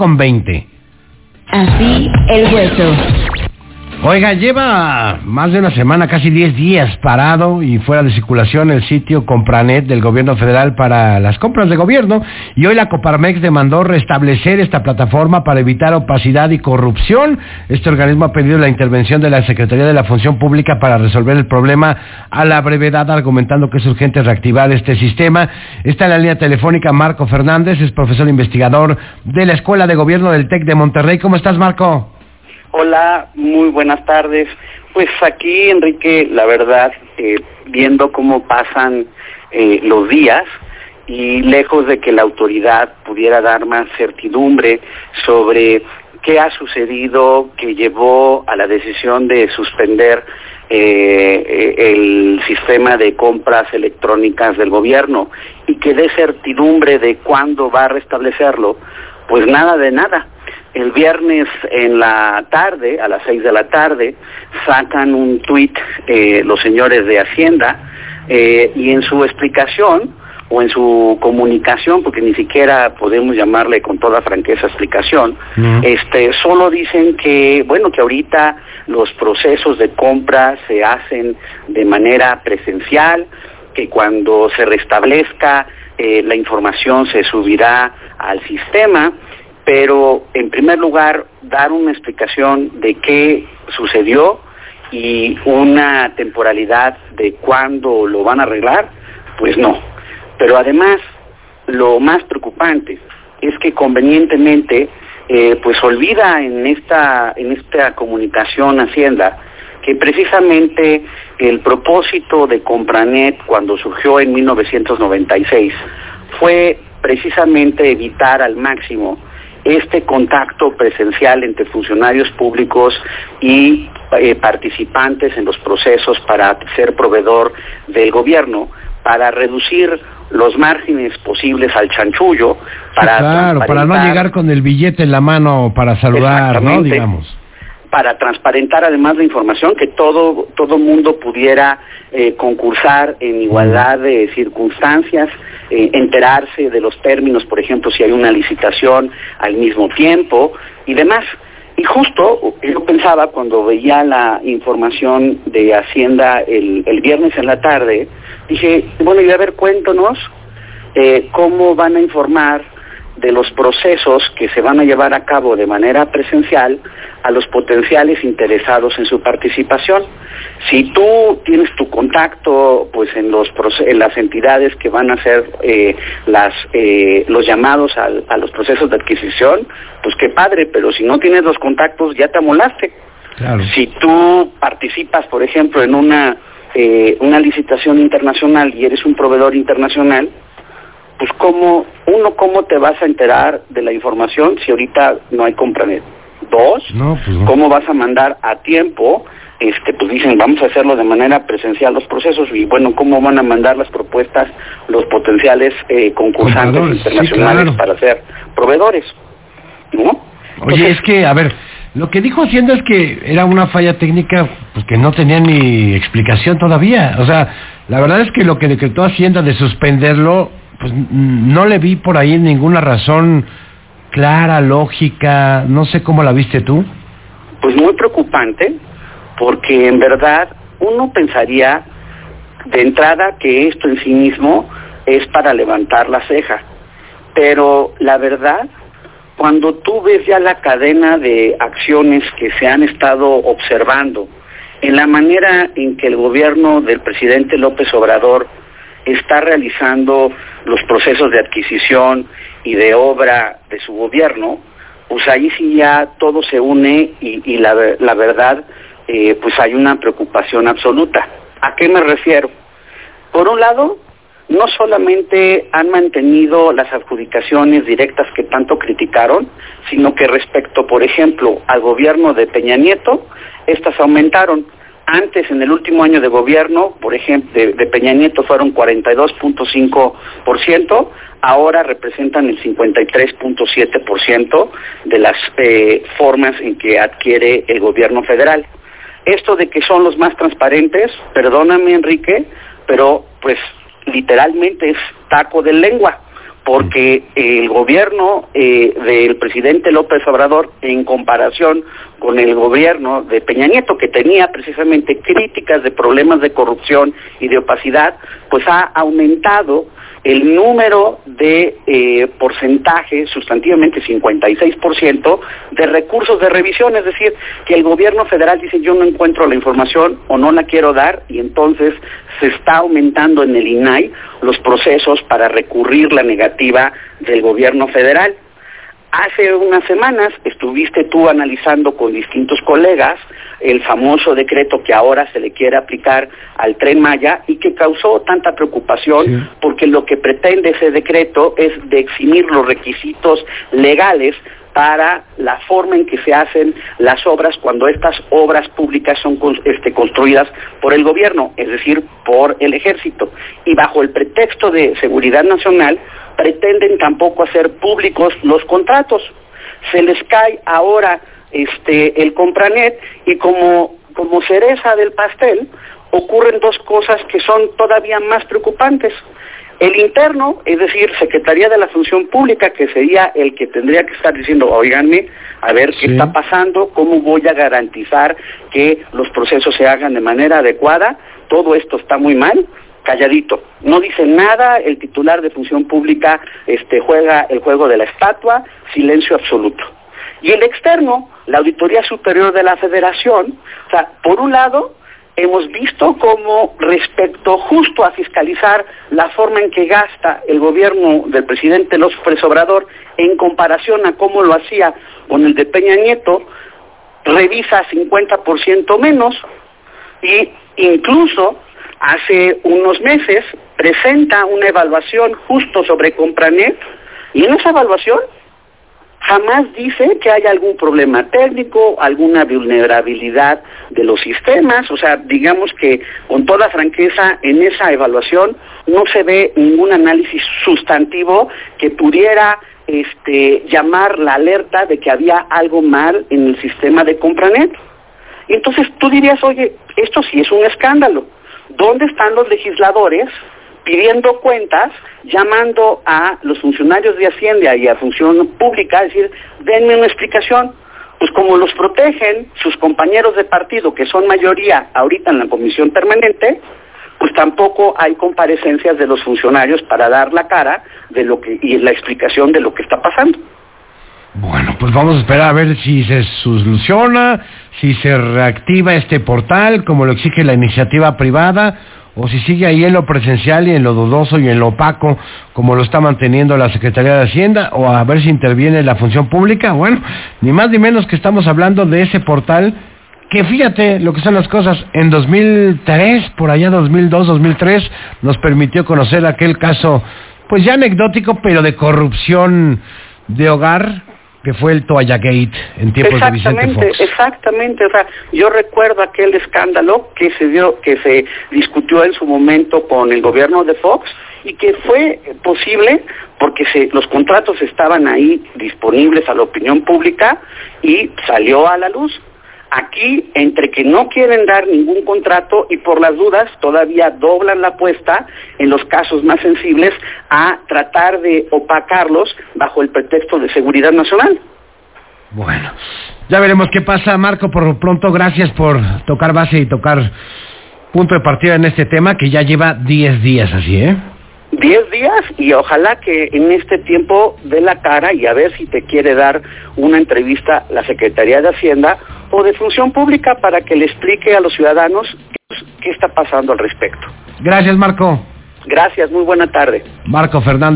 con 20. Así el hueso. Oiga, lleva más de una semana, casi 10 días parado y fuera de circulación el sitio Compranet del gobierno federal para las compras de gobierno y hoy la Coparmex demandó restablecer esta plataforma para evitar opacidad y corrupción. Este organismo ha pedido la intervención de la Secretaría de la Función Pública para resolver el problema a la brevedad, argumentando que es urgente reactivar este sistema. Está en la línea telefónica Marco Fernández, es profesor investigador de la Escuela de Gobierno del TEC de Monterrey. ¿Cómo estás, Marco? Hola, muy buenas tardes. Pues aquí, Enrique, la verdad, eh, viendo cómo pasan eh, los días y lejos de que la autoridad pudiera dar más certidumbre sobre qué ha sucedido que llevó a la decisión de suspender eh, el sistema de compras electrónicas del gobierno y que dé certidumbre de cuándo va a restablecerlo, pues nada de nada el viernes en la tarde, a las seis de la tarde, sacan un tuit eh, los señores de Hacienda eh, y en su explicación o en su comunicación, porque ni siquiera podemos llamarle con toda franqueza explicación, este, solo dicen que, bueno, que ahorita los procesos de compra se hacen de manera presencial, que cuando se restablezca eh, la información se subirá al sistema, pero en primer lugar dar una explicación de qué sucedió y una temporalidad de cuándo lo van a arreglar, pues no. Pero además, lo más preocupante es que convenientemente, eh, pues olvida en esta, en esta comunicación Hacienda que precisamente el propósito de Compranet cuando surgió en 1996 fue precisamente evitar al máximo este contacto presencial entre funcionarios públicos y eh, participantes en los procesos para ser proveedor del gobierno, para reducir los márgenes posibles al chanchullo, para claro, para no llegar con el billete en la mano para saludar, ¿no? Digamos para transparentar además la información, que todo todo mundo pudiera eh, concursar en igualdad de circunstancias, eh, enterarse de los términos, por ejemplo, si hay una licitación al mismo tiempo y demás. Y justo yo pensaba cuando veía la información de Hacienda el, el viernes en la tarde, dije, bueno, y a ver, cuéntanos eh, cómo van a informar de los procesos que se van a llevar a cabo de manera presencial a los potenciales interesados en su participación. Si tú tienes tu contacto pues en los en las entidades que van a hacer eh, las eh, los llamados a los procesos de adquisición, pues qué padre, pero si no tienes los contactos ya te amolaste. Si tú participas, por ejemplo, en una eh, una licitación internacional y eres un proveedor internacional, pues cómo, uno, cómo te vas a enterar de la información si ahorita no hay compranet. Dos, pues cómo vas a mandar a tiempo, este, pues dicen, vamos a hacerlo de manera presencial los procesos y bueno, cómo van a mandar las propuestas los potenciales eh, concursantes internacionales para ser proveedores, ¿no? Oye, es que, a ver, lo que dijo Hacienda es que era una falla técnica pues, que no tenía ni explicación todavía. O sea, la verdad es que lo que decretó Hacienda de suspenderlo pues no le vi por ahí ninguna razón clara, lógica, no sé cómo la viste tú. Pues muy preocupante, porque en verdad uno pensaría de entrada que esto en sí mismo es para levantar la ceja, pero la verdad, cuando tú ves ya la cadena de acciones que se han estado observando, en la manera en que el gobierno del presidente López Obrador está realizando los procesos de adquisición y de obra de su gobierno, pues ahí sí ya todo se une y, la, verdad, eh, pues hay una preocupación absoluta. ¿A qué me refiero? Por un lado, no solamente han mantenido las adjudicaciones directas que tanto criticaron, sino que respecto, por ejemplo, al gobierno de Peña Nieto, estas aumentaron. Antes, en el último año de gobierno, por ejemplo, de, Peña Nieto fueron 42.5%, ahora representan el 53.7% de las eh, formas en que adquiere el gobierno federal. Esto de que son los más transparentes, perdóname Enrique, pero pues literalmente es taco de lengua, porque el gobierno eh, del presidente López Obrador, en comparación con el gobierno de Peña Nieto, que tenía precisamente críticas de problemas de corrupción y de opacidad, pues ha aumentado el número de eh, porcentaje, sustantivamente 56%, de recursos de revisión, es decir, que el gobierno federal dice yo no encuentro la información o no la quiero dar y entonces se está aumentando en el INAI los procesos para recurrir la negativa del gobierno federal. Hace unas semanas estuviste tú analizando con distintos colegas el famoso decreto que ahora se le quiere aplicar al tren Maya y que causó tanta preocupación porque lo que pretende ese decreto es de eximir los requisitos legales para la forma en que se hacen las obras cuando estas obras públicas son este, construidas por el gobierno, es decir, por el ejército. Y bajo el pretexto de seguridad nacional, pretenden tampoco hacer públicos los contratos. Se les cae ahora este, el Compranet y como, como cereza del pastel ocurren dos cosas que son todavía más preocupantes. El interno, es decir, Secretaría de la Función Pública, que sería el que tendría que estar diciendo, oiganme, a ver qué está pasando, cómo voy a garantizar que los procesos se hagan de manera adecuada, todo esto está muy mal, calladito. No dice nada, el titular de Función Pública este, juega el juego de la estatua, silencio absoluto. Y el externo, la Auditoría Superior de la Federación, o sea, por un lado, hemos visto cómo respecto justo a fiscalizar la forma en que gasta el gobierno del presidente López Obrador en comparación a cómo lo hacía con el de Peña Nieto, revisa 50% menos y incluso hace unos meses presenta una evaluación justo sobre Compranet y en esa evaluación jamás dice que haya algún problema técnico, alguna vulnerabilidad de los sistemas, o sea, digamos que con toda franqueza en esa evaluación no se ve ningún análisis sustantivo que pudiera este, llamar la alerta de que había algo mal en el sistema de Compranet. Entonces tú dirías, oye, esto sí es un escándalo. ¿Dónde están los legisladores pidiendo cuentas, llamando a los funcionarios de Hacienda y a Función Pública, a decir, denme una explicación. Pues como los protegen sus compañeros de partido, que son mayoría ahorita en la comisión permanente, pues tampoco hay comparecencias de los funcionarios para dar la cara de lo que y la explicación de lo que está pasando. Bueno, pues vamos a esperar a ver si se soluciona, si se reactiva este portal como lo exige la iniciativa privada o si sigue ahí en lo presencial y en lo dudoso y en lo opaco, como lo está manteniendo la Secretaría de Hacienda, o a ver si interviene la función pública. Bueno, ni más ni menos que estamos hablando de ese portal que fíjate lo que son las cosas, en 2003, por allá 2002, 2003, nos permitió conocer aquel caso, pues ya anecdótico, pero de corrupción de hogar, que fue el Toalla Gate en tiempos de Vicente Fox. Exactamente, o sea, yo recuerdo aquel escándalo que se dio, que se discutió en su momento con el gobierno de Fox y que fue posible porque se, los contratos estaban ahí disponibles a la opinión pública y salió a la luz. Aquí, entre que no quieren dar ningún contrato y por las dudas todavía doblan la apuesta en los casos más sensibles a tratar de opacarlos bajo el pretexto de seguridad nacional. Bueno, ya veremos qué pasa, Marco. Por lo pronto, gracias por tocar base y tocar punto de partida en este tema que ya lleva 10 días así, ¿eh? 10 días y ojalá que en este tiempo dé la cara y a ver si te quiere dar una entrevista la Secretaría de Hacienda o de Función Pública para que le explique a los ciudadanos qué está pasando al respecto. Gracias, Marco. Gracias, muy buena tarde. Marco Fernández.